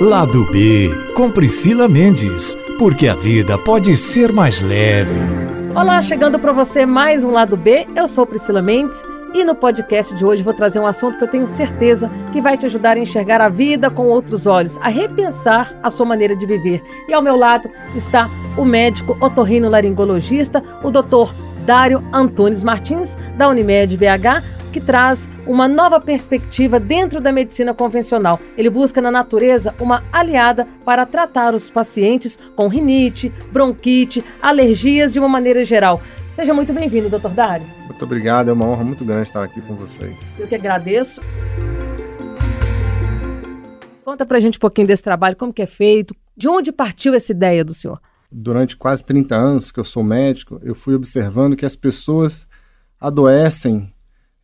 Lado B, com Priscila Mendes, porque a vida pode ser mais leve. Olá, chegando para você mais um Lado B, eu sou Priscila Mendes e no podcast de hoje vou trazer um assunto que eu tenho certeza que vai te ajudar a enxergar a vida com outros olhos, a repensar a sua maneira de viver. E ao meu lado está o médico otorrino-laringologista, o doutor Dário Antunes Martins, da Unimed BH, que traz uma nova perspectiva dentro da medicina convencional. Ele busca na natureza uma aliada para tratar os pacientes com rinite, bronquite, alergias de uma maneira geral. Seja muito bem-vindo, doutor Dário. Muito obrigado, é uma honra muito grande estar aqui com vocês. Eu que agradeço. Conta pra gente um pouquinho desse trabalho, como que é feito, de onde partiu essa ideia do senhor? Durante quase 30 anos que eu sou médico, eu fui observando que as pessoas adoecem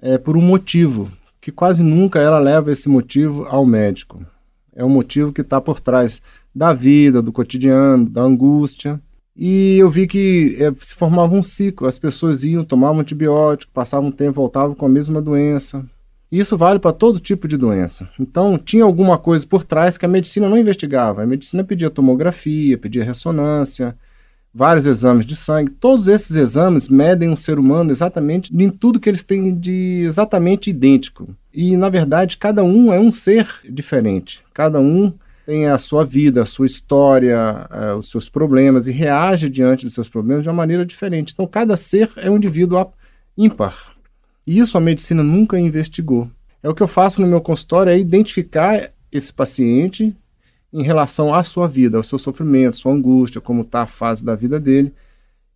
é, por um motivo, que quase nunca ela leva esse motivo ao médico. É um motivo que está por trás da vida, do cotidiano, da angústia. E eu vi que é, se formava um ciclo. As pessoas iam, tomavam antibiótico, passavam um tempo, voltavam com a mesma doença. Isso vale para todo tipo de doença. Então, tinha alguma coisa por trás que a medicina não investigava. A medicina pedia tomografia, pedia ressonância, vários exames de sangue. Todos esses exames medem um ser humano exatamente em tudo que eles têm de exatamente idêntico. E, na verdade, cada um é um ser diferente. Cada um tem a sua vida, a sua história, uh, os seus problemas e reage diante dos seus problemas de uma maneira diferente. Então, cada ser é um indivíduo ímpar. Isso a medicina nunca investigou. É o que eu faço no meu consultório, é identificar esse paciente em relação à sua vida, ao seu sofrimento, sua angústia, como está a fase da vida dele.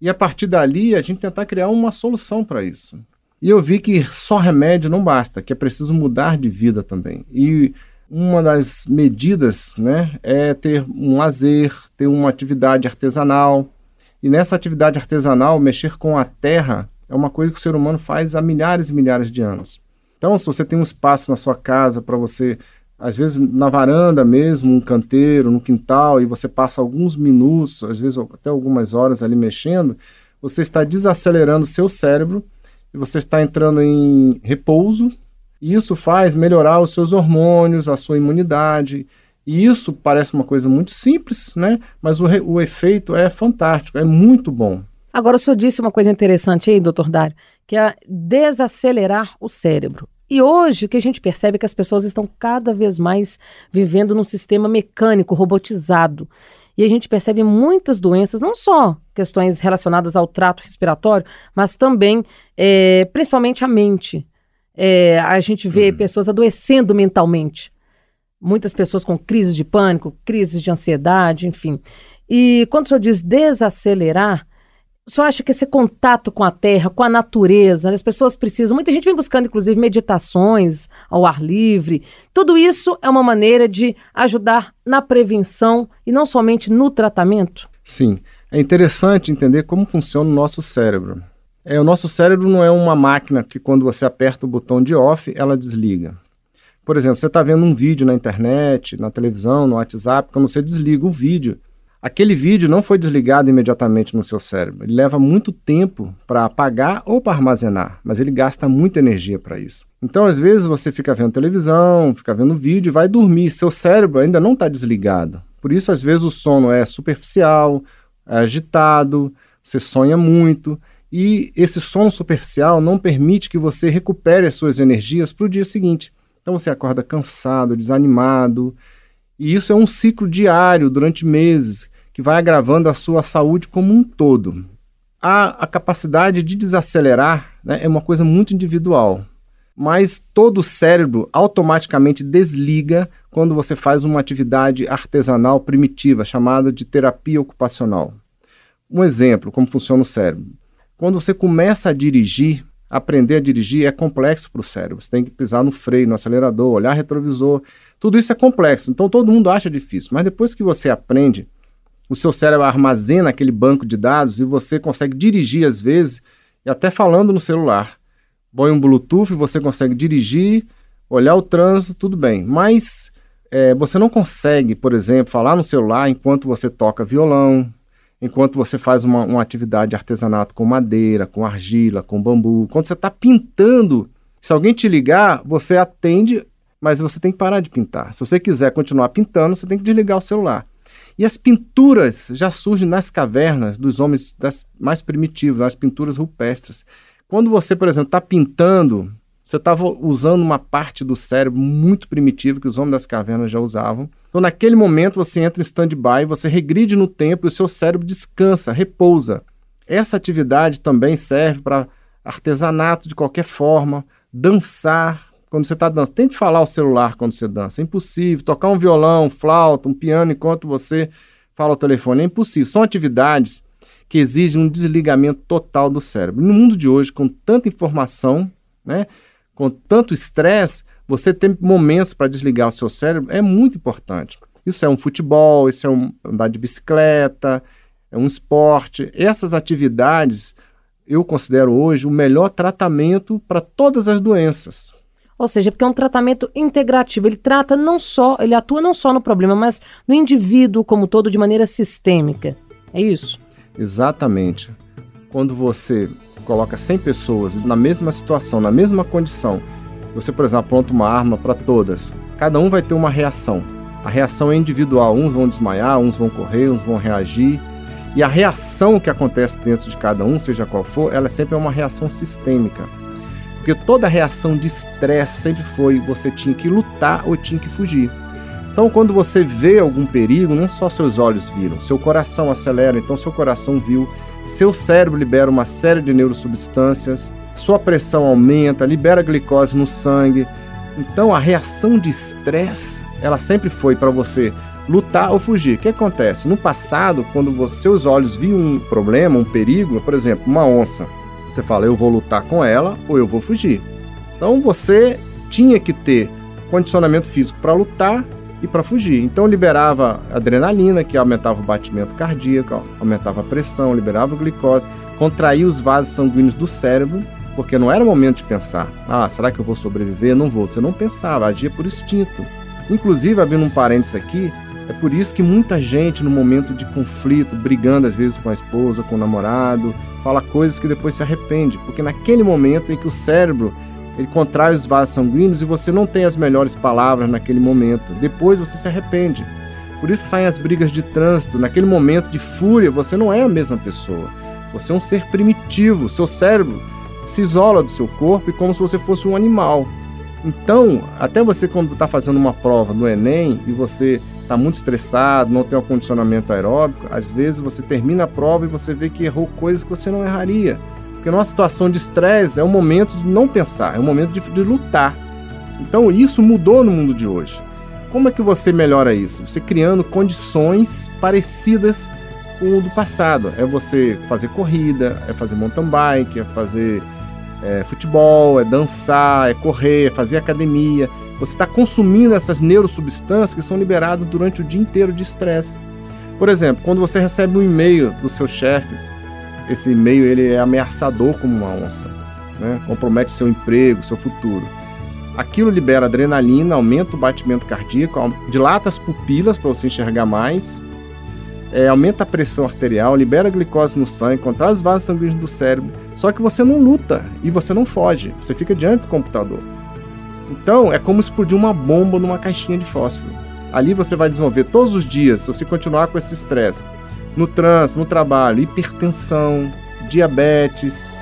E a partir dali, a gente tentar criar uma solução para isso. E eu vi que só remédio não basta, que é preciso mudar de vida também. E uma das medidas né, é ter um lazer, ter uma atividade artesanal. E nessa atividade artesanal, mexer com a terra é uma coisa que o ser humano faz há milhares e milhares de anos. Então, se você tem um espaço na sua casa para você às vezes na varanda mesmo, um canteiro, no quintal, e você passa alguns minutos, às vezes até algumas horas ali mexendo, você está desacelerando seu cérebro e você está entrando em repouso. E isso faz melhorar os seus hormônios, a sua imunidade. E isso parece uma coisa muito simples, né? Mas o, o efeito é fantástico, é muito bom. Agora, o senhor disse uma coisa interessante aí, doutor Dário, que é desacelerar o cérebro. E hoje o que a gente percebe é que as pessoas estão cada vez mais vivendo num sistema mecânico, robotizado. E a gente percebe muitas doenças, não só questões relacionadas ao trato respiratório, mas também, é, principalmente, a mente. É, a gente vê uhum. pessoas adoecendo mentalmente. Muitas pessoas com crises de pânico, crises de ansiedade, enfim. E quando o senhor diz desacelerar, o senhor acha que esse contato com a terra, com a natureza, as pessoas precisam. Muita gente vem buscando, inclusive, meditações ao ar livre. Tudo isso é uma maneira de ajudar na prevenção e não somente no tratamento? Sim. É interessante entender como funciona o nosso cérebro. É, o nosso cérebro não é uma máquina que, quando você aperta o botão de off, ela desliga. Por exemplo, você está vendo um vídeo na internet, na televisão, no WhatsApp, quando você desliga o vídeo, Aquele vídeo não foi desligado imediatamente no seu cérebro. Ele leva muito tempo para apagar ou para armazenar, mas ele gasta muita energia para isso. Então, às vezes, você fica vendo televisão, fica vendo vídeo e vai dormir. Seu cérebro ainda não está desligado. Por isso, às vezes, o sono é superficial, é agitado, você sonha muito. E esse sono superficial não permite que você recupere as suas energias para o dia seguinte. Então, você acorda cansado, desanimado. E isso é um ciclo diário durante meses que vai agravando a sua saúde como um todo. A, a capacidade de desacelerar né, é uma coisa muito individual, mas todo o cérebro automaticamente desliga quando você faz uma atividade artesanal primitiva, chamada de terapia ocupacional. Um exemplo, como funciona o cérebro. Quando você começa a dirigir, aprender a dirigir é complexo para o cérebro. Você tem que pisar no freio, no acelerador, olhar retrovisor. Tudo isso é complexo. Então todo mundo acha difícil. Mas depois que você aprende, o seu cérebro armazena aquele banco de dados e você consegue dirigir às vezes, e até falando no celular. Põe um Bluetooth, você consegue dirigir, olhar o trânsito, tudo bem. Mas é, você não consegue, por exemplo, falar no celular enquanto você toca violão, enquanto você faz uma, uma atividade de artesanato com madeira, com argila, com bambu. Quando você está pintando, se alguém te ligar, você atende mas você tem que parar de pintar. Se você quiser continuar pintando, você tem que desligar o celular. E as pinturas já surgem nas cavernas dos homens das mais primitivos, as pinturas rupestres. Quando você, por exemplo, está pintando, você estava usando uma parte do cérebro muito primitiva que os homens das cavernas já usavam. Então, naquele momento, você entra em stand-by, você regride no tempo e o seu cérebro descansa, repousa. Essa atividade também serve para artesanato de qualquer forma, dançar, quando você está dançando. Tente falar o celular quando você dança. É impossível. Tocar um violão, flauta, um piano enquanto você fala o telefone. É impossível. São atividades que exigem um desligamento total do cérebro. No mundo de hoje, com tanta informação, né, com tanto estresse, você ter momentos para desligar o seu cérebro é muito importante. Isso é um futebol, isso é um andar de bicicleta, é um esporte. Essas atividades eu considero hoje o melhor tratamento para todas as doenças. Ou seja, porque é um tratamento integrativo. Ele trata não só, ele atua não só no problema, mas no indivíduo como todo de maneira sistêmica. É isso? Exatamente. Quando você coloca 100 pessoas na mesma situação, na mesma condição, você, por exemplo, aponta uma arma para todas, cada um vai ter uma reação. A reação é individual, uns vão desmaiar, uns vão correr, uns vão reagir. E a reação que acontece dentro de cada um, seja qual for, ela sempre é uma reação sistêmica. Porque toda reação de estresse sempre foi você tinha que lutar ou tinha que fugir. Então, quando você vê algum perigo, não só seus olhos viram, seu coração acelera, então seu coração viu, seu cérebro libera uma série de neurosubstâncias, sua pressão aumenta, libera glicose no sangue. Então, a reação de estresse, ela sempre foi para você lutar ou fugir. O que acontece? No passado, quando seus olhos viam um problema, um perigo, por exemplo, uma onça, você fala, eu vou lutar com ela ou eu vou fugir. Então você tinha que ter condicionamento físico para lutar e para fugir. Então liberava adrenalina, que aumentava o batimento cardíaco, aumentava a pressão, liberava a glicose, contraía os vasos sanguíneos do cérebro, porque não era momento de pensar, ah, será que eu vou sobreviver? Não vou. Você não pensava, agia por instinto. Inclusive, abrindo um parênteses aqui, é por isso que muita gente, no momento de conflito, brigando às vezes com a esposa, com o namorado, fala coisas que depois se arrepende, porque naquele momento em que o cérebro ele contrai os vasos sanguíneos e você não tem as melhores palavras naquele momento, depois você se arrepende. Por isso saem as brigas de trânsito. Naquele momento de fúria, você não é a mesma pessoa. Você é um ser primitivo. Seu cérebro se isola do seu corpo e como se você fosse um animal. Então, até você quando está fazendo uma prova no Enem e você está muito estressado, não tem um condicionamento aeróbico, às vezes você termina a prova e você vê que errou coisas que você não erraria. Porque numa situação de estresse é um momento de não pensar, é um momento de, de lutar. Então isso mudou no mundo de hoje. Como é que você melhora isso? Você criando condições parecidas com o do passado. É você fazer corrida, é fazer mountain bike, é fazer é, futebol, é dançar, é correr, é fazer academia. Você está consumindo essas neurosubstâncias que são liberadas durante o dia inteiro de estresse. Por exemplo, quando você recebe um e-mail do seu chefe, esse e-mail ele é ameaçador como uma onça, né? compromete seu emprego, seu futuro. Aquilo libera adrenalina, aumenta o batimento cardíaco, dilata as pupilas para você enxergar mais, é, aumenta a pressão arterial, libera glicose no sangue, contrai os vasos sanguíneos do cérebro. Só que você não luta e você não foge, você fica diante do computador. Então, é como explodir uma bomba numa caixinha de fósforo. Ali você vai desenvolver todos os dias, se você continuar com esse estresse, no trânsito, no trabalho, hipertensão, diabetes,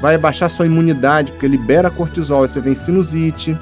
vai baixar sua imunidade, porque libera cortisol, você vem sinusite,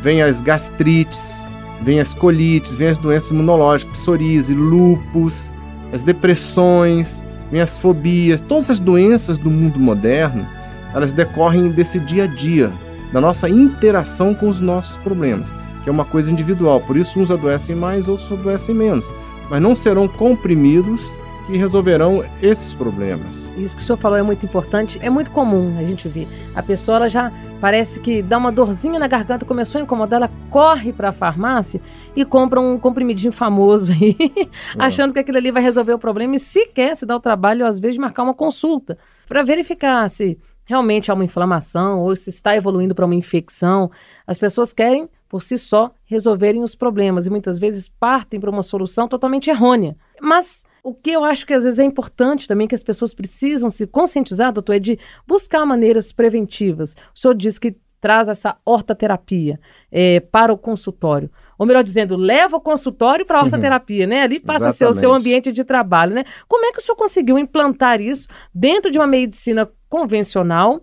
vem as gastrites, vem as colites, vem as doenças imunológicas, psoríase, lúpus, as depressões, vem as fobias, todas as doenças do mundo moderno, elas decorrem desse dia a dia, da nossa interação com os nossos problemas, que é uma coisa individual. Por isso, uns adoecem mais, outros adoecem menos. Mas não serão comprimidos que resolverão esses problemas. Isso que o senhor falou é muito importante. É muito comum a gente ver. A pessoa ela já parece que dá uma dorzinha na garganta, começou a incomodar, ela corre para a farmácia e compra um comprimidinho famoso aí, é. achando que aquilo ali vai resolver o problema e sequer se dá o trabalho, às vezes, de marcar uma consulta para verificar se realmente há uma inflamação ou se está evoluindo para uma infecção. As pessoas querem, por si só, resolverem os problemas e muitas vezes partem para uma solução totalmente errônea. Mas o que eu acho que às vezes é importante também que as pessoas precisam se conscientizar, doutor, é de buscar maneiras preventivas. O senhor diz que traz essa hortaterapia é, para o consultório. Ou melhor dizendo, leva o consultório para a hortaterapia, né? Ali passa a ser o seu ambiente de trabalho, né? Como é que o senhor conseguiu implantar isso dentro de uma medicina convencional?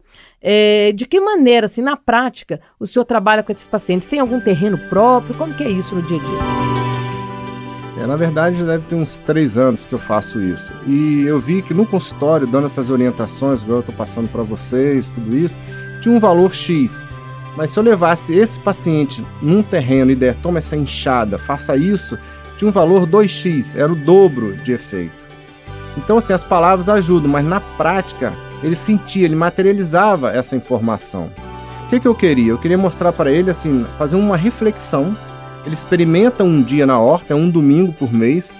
É, de que maneira, assim, na prática, o senhor trabalha com esses pacientes? Tem algum terreno próprio? Como que é isso no dia a dia? É, na verdade, deve ter uns três anos que eu faço isso. E eu vi que no consultório, dando essas orientações, igual eu estou passando para vocês, tudo isso, tinha um valor X. Mas se eu levasse esse paciente num terreno e der, toma essa enxada, faça isso, tinha um valor 2x, era o dobro de efeito. Então, assim, as palavras ajudam, mas na prática, ele sentia, ele materializava essa informação. O que, que eu queria? Eu queria mostrar para ele, assim, fazer uma reflexão. Ele experimenta um dia na horta, é um domingo por mês.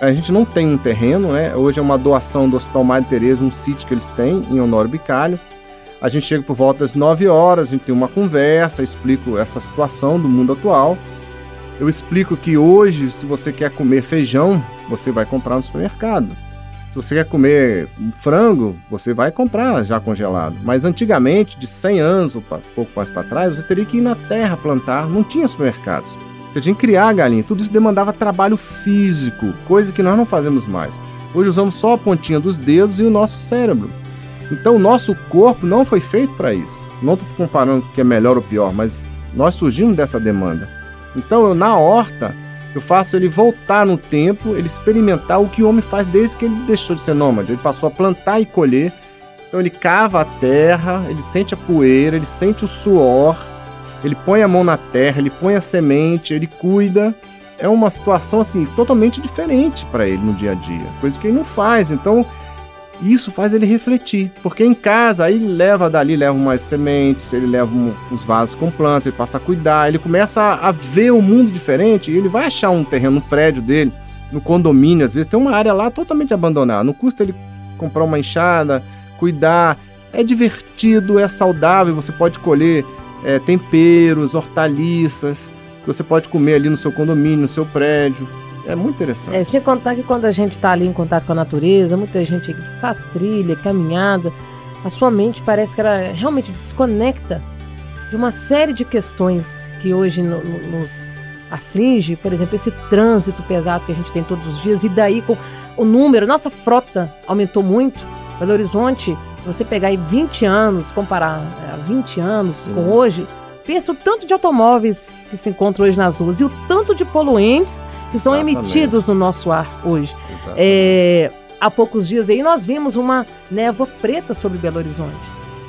A gente não tem um terreno, né? Hoje é uma doação do Hospital Madre Teresa, um sítio que eles têm em Honório Bicalho. A gente chega por volta das 9 horas, a gente tem uma conversa, explico essa situação do mundo atual. Eu explico que hoje, se você quer comer feijão, você vai comprar no supermercado. Se você quer comer frango, você vai comprar já congelado. Mas antigamente, de 100 anos ou pouco mais para trás, você teria que ir na terra plantar, não tinha supermercados. Você tinha que criar a galinha. Tudo isso demandava trabalho físico, coisa que nós não fazemos mais. Hoje usamos só a pontinha dos dedos e o nosso cérebro. Então, o nosso corpo não foi feito para isso. Não estou comparando se é melhor ou pior, mas nós surgimos dessa demanda. Então, eu, na horta, eu faço ele voltar no tempo, ele experimentar o que o homem faz desde que ele deixou de ser nômade. Ele passou a plantar e colher. Então, ele cava a terra, ele sente a poeira, ele sente o suor, ele põe a mão na terra, ele põe a semente, ele cuida. É uma situação assim totalmente diferente para ele no dia a dia, coisa que ele não faz. Então, isso faz ele refletir, porque em casa aí ele leva dali, leva umas sementes, ele leva um, uns vasos com plantas, ele passa a cuidar, ele começa a, a ver o mundo diferente e ele vai achar um terreno no prédio dele, no condomínio, às vezes tem uma área lá totalmente abandonada. Não custa ele comprar uma enxada, cuidar. É divertido, é saudável, você pode colher é, temperos, hortaliças, que você pode comer ali no seu condomínio, no seu prédio. É muito interessante. É, sem contar que quando a gente está ali em contato com a natureza, muita gente faz trilha, caminhada, a sua mente parece que ela realmente desconecta de uma série de questões que hoje no, no, nos aflige, por exemplo, esse trânsito pesado que a gente tem todos os dias, e daí com o número, nossa frota aumentou muito. Belo Horizonte, você pegar aí 20 anos, comparar 20 é, anos Sim. com hoje, pensa o tanto de automóveis que se encontram hoje nas ruas e o tanto de poluentes que são Exatamente. emitidos no nosso ar hoje. É, há poucos dias aí nós vimos uma névoa preta sobre Belo Horizonte.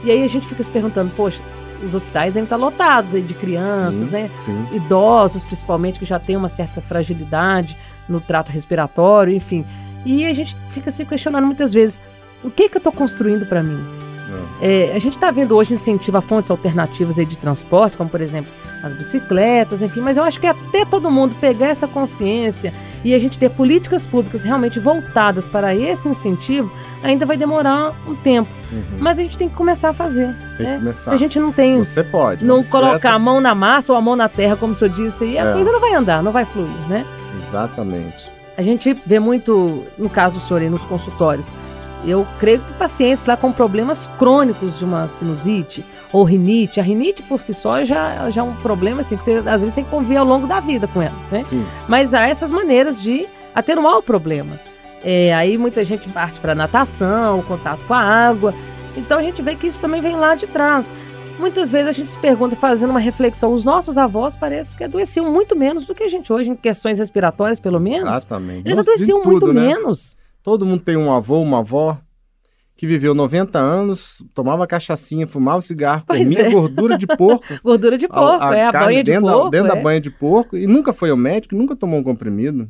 E aí a gente fica se perguntando, poxa, os hospitais devem estar lotados aí de crianças, sim, né? Sim. Idosos, principalmente, que já têm uma certa fragilidade no trato respiratório, enfim. E a gente fica se questionando muitas vezes, o que, que eu estou construindo para mim? É, a gente está vendo hoje incentivo a fontes alternativas de transporte, como por exemplo as bicicletas, enfim, mas eu acho que até todo mundo pegar essa consciência e a gente ter políticas públicas realmente voltadas para esse incentivo, ainda vai demorar um tempo. Uhum. Mas a gente tem que começar a fazer. Tem né? começar. Se a gente não tem. Você pode. Não colocar a mão na massa ou a mão na terra, como o senhor disse, aí a é. coisa não vai andar, não vai fluir, né? Exatamente. A gente vê muito, no caso do senhor aí, nos consultórios, eu creio que pacientes lá com problemas crônicos de uma sinusite ou rinite, a rinite por si só já, já é um problema assim que você às vezes tem que conviver ao longo da vida com ela, né? Sim. Mas há essas maneiras de atenuar o problema. É, aí muita gente parte para natação, o contato com a água. Então a gente vê que isso também vem lá de trás. Muitas vezes a gente se pergunta, fazendo uma reflexão, os nossos avós parece que adoeciam muito menos do que a gente hoje, em questões respiratórias, pelo menos. Exatamente. Eles Nossa, adoeciam tudo, muito né? menos. Todo mundo tem um avô, uma avó que viveu 90 anos, tomava cachaçinha, fumava cigarro, pois comia é. gordura de porco. gordura de porco, a, a é a banha de porco. Da, dentro é. da banha de porco e nunca foi ao médico, nunca tomou um comprimido.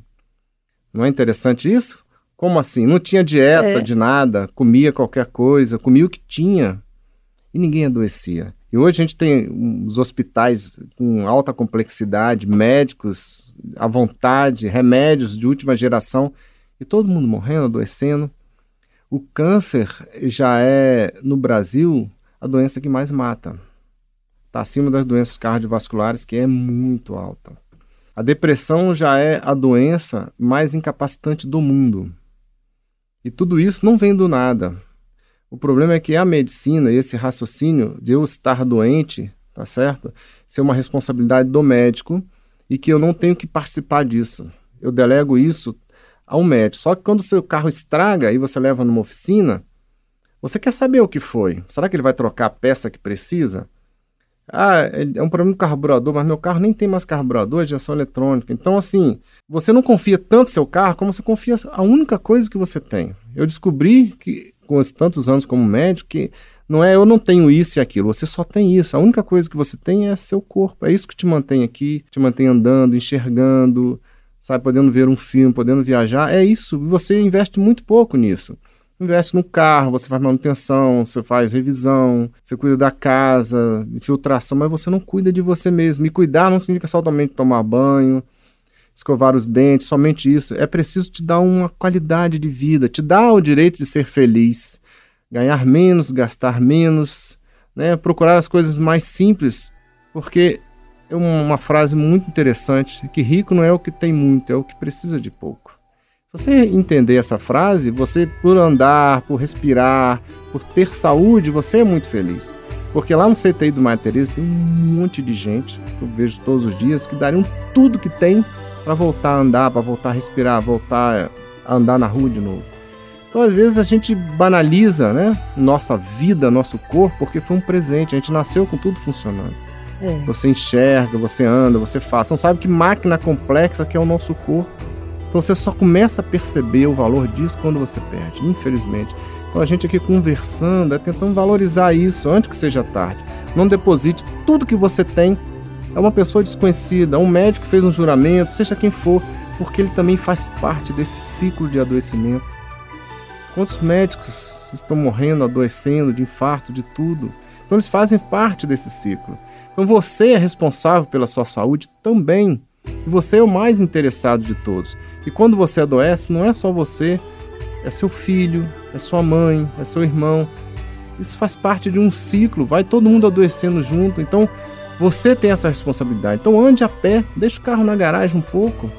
Não é interessante isso? Como assim? Não tinha dieta é. de nada, comia qualquer coisa, comia o que tinha e ninguém adoecia. E hoje a gente tem os hospitais com alta complexidade, médicos à vontade, remédios de última geração e todo mundo morrendo, adoecendo. O câncer já é, no Brasil, a doença que mais mata. Está acima das doenças cardiovasculares, que é muito alta. A depressão já é a doença mais incapacitante do mundo. E tudo isso não vem do nada. O problema é que a medicina, esse raciocínio de eu estar doente, tá certo? Ser uma responsabilidade do médico e que eu não tenho que participar disso. Eu delego isso ao médico. Só que quando o seu carro estraga e você leva numa oficina, você quer saber o que foi. Será que ele vai trocar a peça que precisa? Ah, é um problema do carburador, mas meu carro nem tem mais carburador, é injeção eletrônica. Então, assim, você não confia tanto seu carro como você confia a única coisa que você tem. Eu descobri que, com os tantos anos como médico, que não é eu não tenho isso e aquilo, você só tem isso. A única coisa que você tem é seu corpo. É isso que te mantém aqui, te mantém andando, enxergando, sabe, podendo ver um filme, podendo viajar. É isso. Você investe muito pouco nisso investe no carro, você faz manutenção, você faz revisão, você cuida da casa, infiltração, mas você não cuida de você mesmo. E cuidar não significa somente tomar banho, escovar os dentes, somente isso. É preciso te dar uma qualidade de vida, te dar o direito de ser feliz, ganhar menos, gastar menos, né? procurar as coisas mais simples, porque uma frase muito interessante, que rico não é o que tem muito, é o que precisa de pouco. Se você entender essa frase, você, por andar, por respirar, por ter saúde, você é muito feliz. Porque lá no CTI do Maria Tereza tem um monte de gente, que eu vejo todos os dias, que dariam tudo que tem para voltar a andar, para voltar a respirar, voltar a andar na rua de novo. Então, às vezes, a gente banaliza né, nossa vida, nosso corpo, porque foi um presente. A gente nasceu com tudo funcionando. É. Você enxerga, você anda, você faz. Você não sabe que máquina complexa que é o nosso corpo. Então você só começa a perceber o valor disso quando você perde, infelizmente. Então a gente aqui conversando, é tentando valorizar isso antes que seja tarde. Não deposite tudo que você tem a uma pessoa desconhecida, a um médico que fez um juramento, seja quem for, porque ele também faz parte desse ciclo de adoecimento. Quantos médicos estão morrendo, adoecendo de infarto, de tudo? Então eles fazem parte desse ciclo. Então você é responsável pela sua saúde também. E você é o mais interessado de todos. E quando você adoece, não é só você, é seu filho, é sua mãe, é seu irmão. Isso faz parte de um ciclo, vai todo mundo adoecendo junto. Então, você tem essa responsabilidade. Então, ande a pé, deixe o carro na garagem um pouco.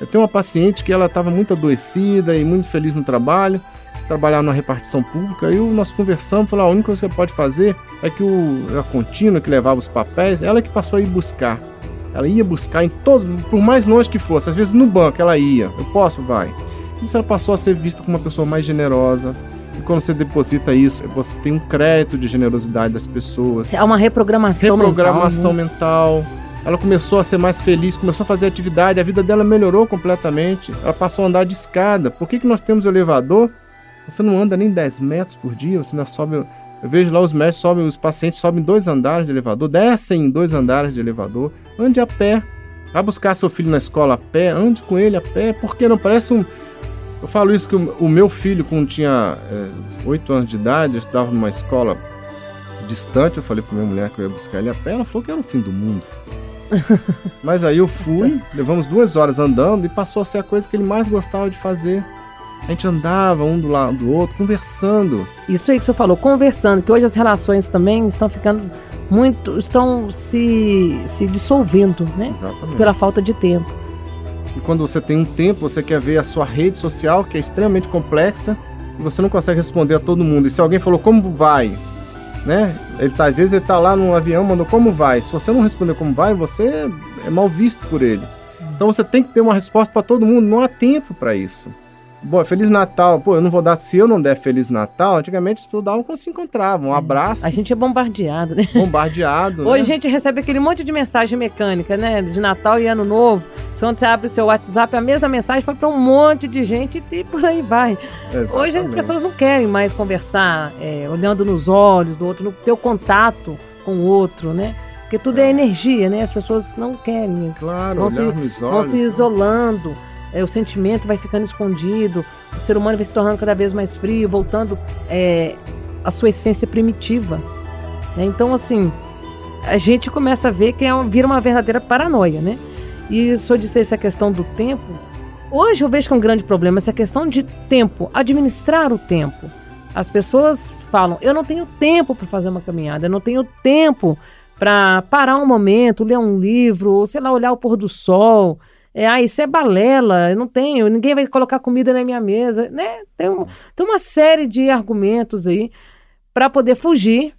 Eu tenho uma paciente que ela estava muito adoecida e muito feliz no trabalho, trabalhava na repartição pública, e nós conversamos, falou, a única coisa que você pode fazer é que o, a contínua que levava os papéis, ela que passou a ir buscar. Ela ia buscar em todos, por mais longe que fosse, às vezes no banco ela ia. Eu posso, vai. Isso ela passou a ser vista como uma pessoa mais generosa. E quando você deposita isso, você tem um crédito de generosidade das pessoas. É uma reprogramação, reprogramação mental. mental. Ela começou a ser mais feliz, começou a fazer atividade, a vida dela melhorou completamente. Ela passou a andar de escada. Por que, que nós temos elevador? Você não anda nem 10 metros por dia, você ainda sobe. Eu vejo lá os médicos sobem, os pacientes sobem dois andares de elevador, descem dois andares de elevador. Ande a pé. Vá buscar seu filho na escola a pé, ande com ele a pé, porque não parece um. Eu falo isso que o, meu filho, quando tinha é, oito é, anos de idade, eu estava numa escola distante, eu falei para minha mulher que eu ia buscar ele a pé, ela falou que era o fim do mundo. Mas aí eu fui, levamos duas horas andando e passou a ser a coisa que ele mais gostava de fazer. A gente andava um do lado do outro, conversando. Isso aí que você falou, conversando, que hoje as relações também estão ficando muito estão se, se dissolvendo, né? Exatamente. Pela falta de tempo. E quando você tem um tempo, você quer ver a sua rede social, que é extremamente complexa, e você não consegue responder a todo mundo. E se alguém falou como vai, né? Ele tá, às vezes ele tá lá no avião, mandou como vai. Se você não responder como vai, você é mal visto por ele. Então você tem que ter uma resposta para todo mundo. Não há tempo para isso. Bom, Feliz Natal. Pô, eu não vou dar. Se eu não der Feliz Natal, antigamente estudavam quando se encontravam. Um é. abraço. A gente é bombardeado, né? Bombardeado. Hoje né? a gente recebe aquele monte de mensagem mecânica, né? De Natal e Ano Novo. Quando você abre seu WhatsApp, a mesma mensagem foi para um monte de gente e por aí vai. Exatamente. Hoje as pessoas não querem mais conversar é, olhando nos olhos do outro, no ter o contato com o outro, né? Porque tudo é, é energia, né? As pessoas não querem isso. Claro, vão se, olhos, vão se né? É, o sentimento vai ficando escondido, o ser humano vai se tornando cada vez mais frio, voltando é, à sua essência primitiva. Né? Então, assim, a gente começa a ver que é, vira uma verdadeira paranoia, né? E se eu disser essa questão do tempo, hoje eu vejo que é um grande problema essa questão de tempo, administrar o tempo. As pessoas falam, eu não tenho tempo para fazer uma caminhada, eu não tenho tempo para parar um momento, ler um livro, ou sei lá, olhar o pôr do sol. É, ah, isso é balela, eu não tenho, ninguém vai colocar comida na minha mesa, né? Tem, um, tem uma série de argumentos aí para poder fugir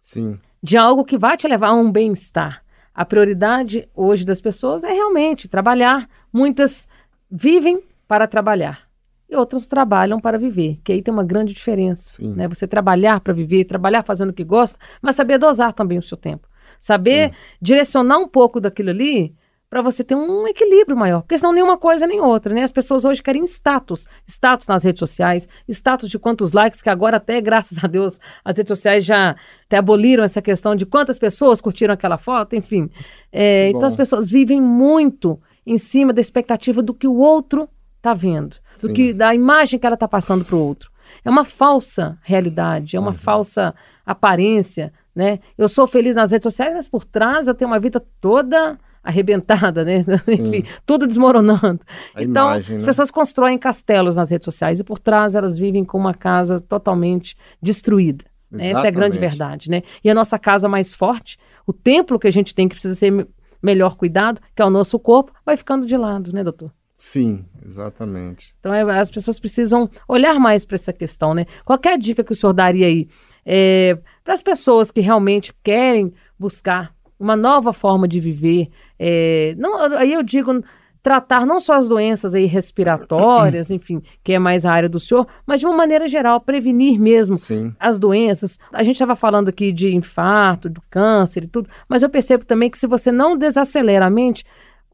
Sim. de algo que vai te levar a um bem-estar. A prioridade hoje das pessoas é realmente trabalhar. Muitas vivem para trabalhar e outras trabalham para viver, que aí tem uma grande diferença. Né? Você trabalhar para viver, trabalhar fazendo o que gosta, mas saber dosar também o seu tempo. Saber Sim. direcionar um pouco daquilo ali para você ter um equilíbrio maior. Porque senão nenhuma coisa nem outra, né? As pessoas hoje querem status. Status nas redes sociais, status de quantos likes, que agora até, graças a Deus, as redes sociais já até aboliram essa questão de quantas pessoas curtiram aquela foto, enfim. É, então as pessoas vivem muito em cima da expectativa do que o outro está vendo, do que da imagem que ela está passando para o outro. É uma falsa realidade, é uma uhum. falsa aparência, né? Eu sou feliz nas redes sociais, mas por trás eu tenho uma vida toda arrebentada, né? Enfim, tudo desmoronando. A então, imagem, as né? pessoas constroem castelos nas redes sociais e por trás elas vivem com uma casa totalmente destruída. Exatamente. Essa é a grande verdade, né? E a nossa casa mais forte, o templo que a gente tem que precisa ser melhor cuidado, que é o nosso corpo, vai ficando de lado, né, doutor? Sim, exatamente. Então é, as pessoas precisam olhar mais para essa questão, né? Qualquer dica que o senhor daria aí é, para as pessoas que realmente querem buscar uma nova forma de viver. É, não, aí eu digo tratar não só as doenças aí respiratórias, enfim, que é mais a área do senhor, mas de uma maneira geral, prevenir mesmo Sim. as doenças. A gente estava falando aqui de infarto, do câncer e tudo, mas eu percebo também que se você não desacelera a mente,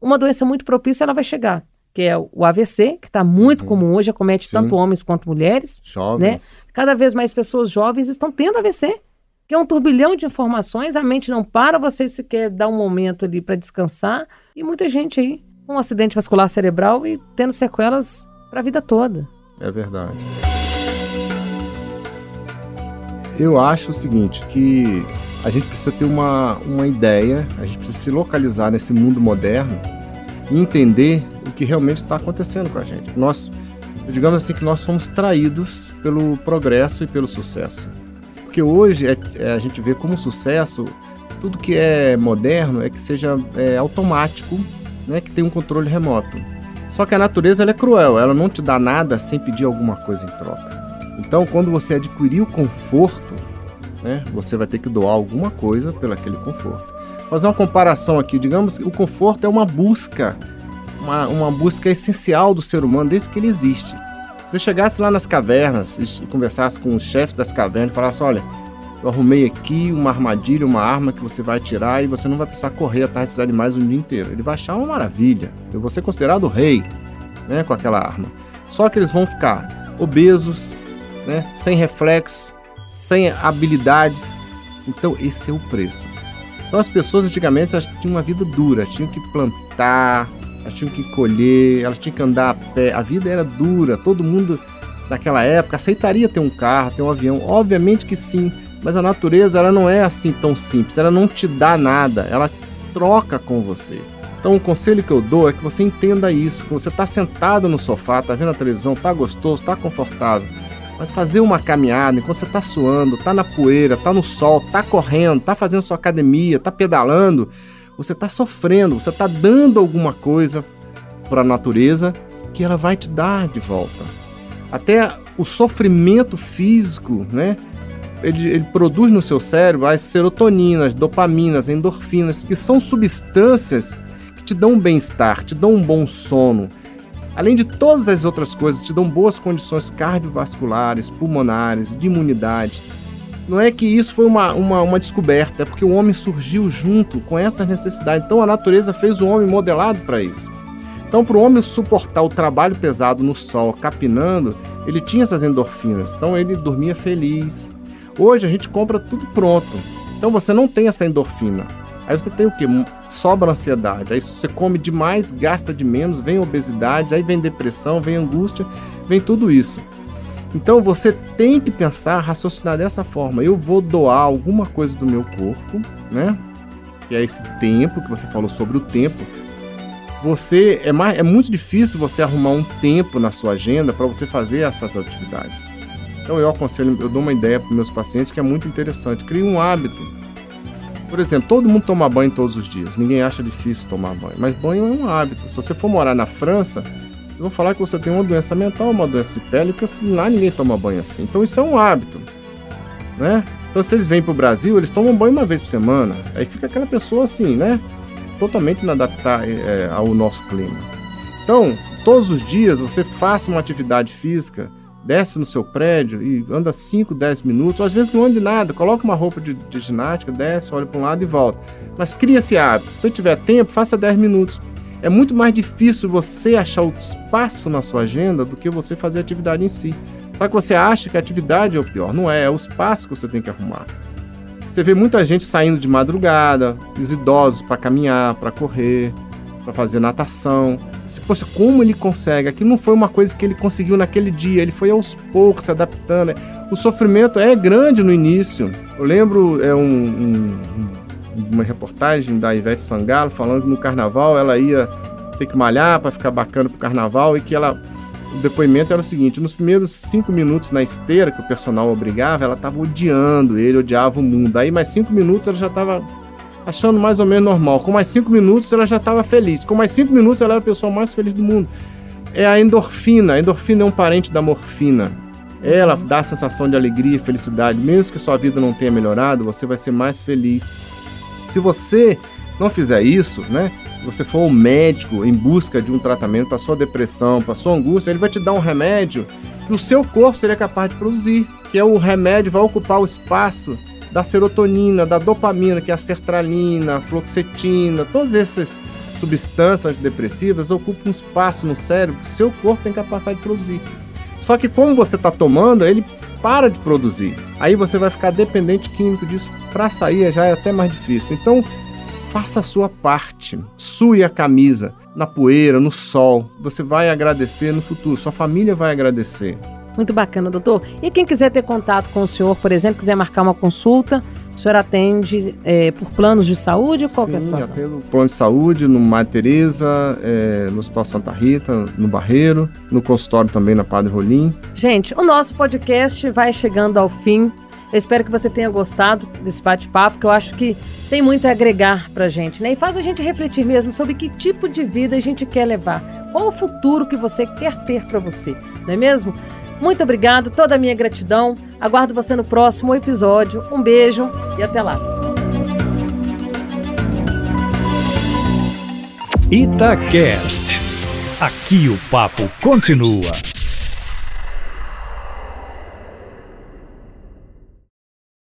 uma doença muito propícia ela vai chegar. Que é o AVC, que está muito uhum. comum hoje, acomete Sim. tanto homens quanto mulheres. Né? Jovens. Né? Cada vez mais pessoas jovens estão tendo AVC que é um turbilhão de informações, a mente não para, você sequer dá um momento ali para descansar. E muita gente aí com um acidente vascular cerebral e tendo sequelas para a vida toda. É verdade. Eu acho o seguinte, que a gente precisa ter uma, uma ideia, a gente precisa se localizar nesse mundo moderno e entender o que realmente está acontecendo com a gente. Nós, digamos assim, que nós somos traídos pelo progresso e pelo sucesso. Porque hoje é, é, a gente vê como sucesso tudo que é moderno é que seja é, automático, né, que tem um controle remoto. Só que a natureza é cruel, ela não te dá nada sem pedir alguma coisa em troca. Então, quando você adquirir o conforto, né, você vai ter que doar alguma coisa pelo aquele conforto. Fazer uma comparação aqui, digamos que o conforto é uma busca, uma, uma busca essencial do ser humano desde que ele existe. Se você chegasse lá nas cavernas e conversasse com o chefe das cavernas e falasse: olha, eu arrumei aqui uma armadilha, uma arma que você vai tirar e você não vai precisar correr atrás desses animais o dia inteiro. Ele vai achar uma maravilha. Eu vou ser considerado rei né, com aquela arma. Só que eles vão ficar obesos, né, sem reflexo, sem habilidades. Então, esse é o preço. Então, as pessoas antigamente tinham uma vida dura, tinham que plantar, elas tinham que colher, elas tinham que andar a pé. A vida era dura, todo mundo naquela época aceitaria ter um carro, ter um avião. Obviamente que sim, mas a natureza ela não é assim tão simples, ela não te dá nada, ela troca com você. Então o conselho que eu dou é que você entenda isso, que você está sentado no sofá, está vendo a televisão, está gostoso, está confortável, mas fazer uma caminhada enquanto você está suando, está na poeira, está no sol, está correndo, está fazendo sua academia, está pedalando, você está sofrendo, você está dando alguma coisa para a natureza que ela vai te dar de volta. Até o sofrimento físico, né? Ele, ele produz no seu cérebro as serotoninas, dopaminas, endorfinas, que são substâncias que te dão um bem-estar, te dão um bom sono. Além de todas as outras coisas, te dão boas condições cardiovasculares, pulmonares, de imunidade não é que isso foi uma, uma, uma descoberta, é porque o homem surgiu junto com essas necessidades. Então a natureza fez o homem modelado para isso. Então, para o homem suportar o trabalho pesado no sol, capinando, ele tinha essas endorfinas. Então, ele dormia feliz. Hoje, a gente compra tudo pronto. Então, você não tem essa endorfina. Aí você tem o que? Sobra ansiedade. Aí você come demais, gasta de menos, vem obesidade, aí vem depressão, vem angústia, vem tudo isso. Então você tem que pensar, raciocinar dessa forma. Eu vou doar alguma coisa do meu corpo, né? Que é esse tempo que você falou sobre o tempo. Você é mais, é muito difícil você arrumar um tempo na sua agenda para você fazer essas atividades. Então eu aconselho, eu dou uma ideia para meus pacientes que é muito interessante. Crie um hábito. Por exemplo, todo mundo toma banho todos os dias. Ninguém acha difícil tomar banho, mas banho é um hábito. Se você for morar na França, vou falar que você tem uma doença mental, uma doença de pele, porque lá ninguém toma banho assim. Então isso é um hábito, né? Então, se eles vêm para o Brasil, eles tomam banho uma vez por semana. Aí fica aquela pessoa assim, né? Totalmente inadaptada é, ao nosso clima. Então, todos os dias você faça uma atividade física, desce no seu prédio e anda 5, 10 minutos, às vezes não ande nada, coloca uma roupa de, de ginástica, desce, olha para um lado e volta. Mas cria esse hábito. Se você tiver tempo, faça 10 minutos. É muito mais difícil você achar o espaço na sua agenda do que você fazer a atividade em si. Só que você acha que a atividade é o pior. Não é, é o espaço que você tem que arrumar. Você vê muita gente saindo de madrugada, os idosos para caminhar, para correr, para fazer natação. Você, poxa, como ele consegue? Aquilo não foi uma coisa que ele conseguiu naquele dia, ele foi aos poucos se adaptando. O sofrimento é grande no início. Eu lembro é um, um, uma reportagem da Ivete Sangalo falando que no carnaval ela ia ter que malhar para ficar bacana pro carnaval e que ela o depoimento era o seguinte: nos primeiros cinco minutos na esteira que o personal obrigava, ela estava odiando ele, odiava o mundo. Aí, mais cinco minutos, ela já estava achando mais ou menos normal. Com mais cinco minutos, ela já estava feliz. Com mais cinco minutos, ela era a pessoa mais feliz do mundo. É a endorfina. A endorfina é um parente da morfina. Ela dá a sensação de alegria e felicidade. Mesmo que sua vida não tenha melhorado, você vai ser mais feliz. Se você não fizer isso, né? você for ao médico em busca de um tratamento para sua depressão, para sua angústia, ele vai te dar um remédio que o seu corpo seria capaz de produzir, que é o remédio vai ocupar o espaço da serotonina, da dopamina, que é a sertralina, a fluoxetina, todas essas substâncias antidepressivas ocupam um espaço no cérebro que seu corpo tem capacidade de produzir. Só que como você está tomando, ele para de produzir. Aí você vai ficar dependente químico disso. Para sair já é até mais difícil. Então, Faça a sua parte. Sue a camisa na poeira, no sol. Você vai agradecer no futuro. Sua família vai agradecer. Muito bacana, doutor. E quem quiser ter contato com o senhor, por exemplo, quiser marcar uma consulta, o senhor atende é, por planos de saúde? Qual Sim, é a situação? pelo plano de saúde, no Madre Teresa, é, no Hospital Santa Rita, no Barreiro, no consultório também na Padre Rolim. Gente, o nosso podcast vai chegando ao fim. Eu espero que você tenha gostado desse bate-papo, que eu acho que tem muito a agregar pra gente, né? E faz a gente refletir mesmo sobre que tipo de vida a gente quer levar. Qual o futuro que você quer ter para você, não é mesmo? Muito obrigado, toda a minha gratidão. Aguardo você no próximo episódio. Um beijo e até lá. Itacast. Aqui o papo continua.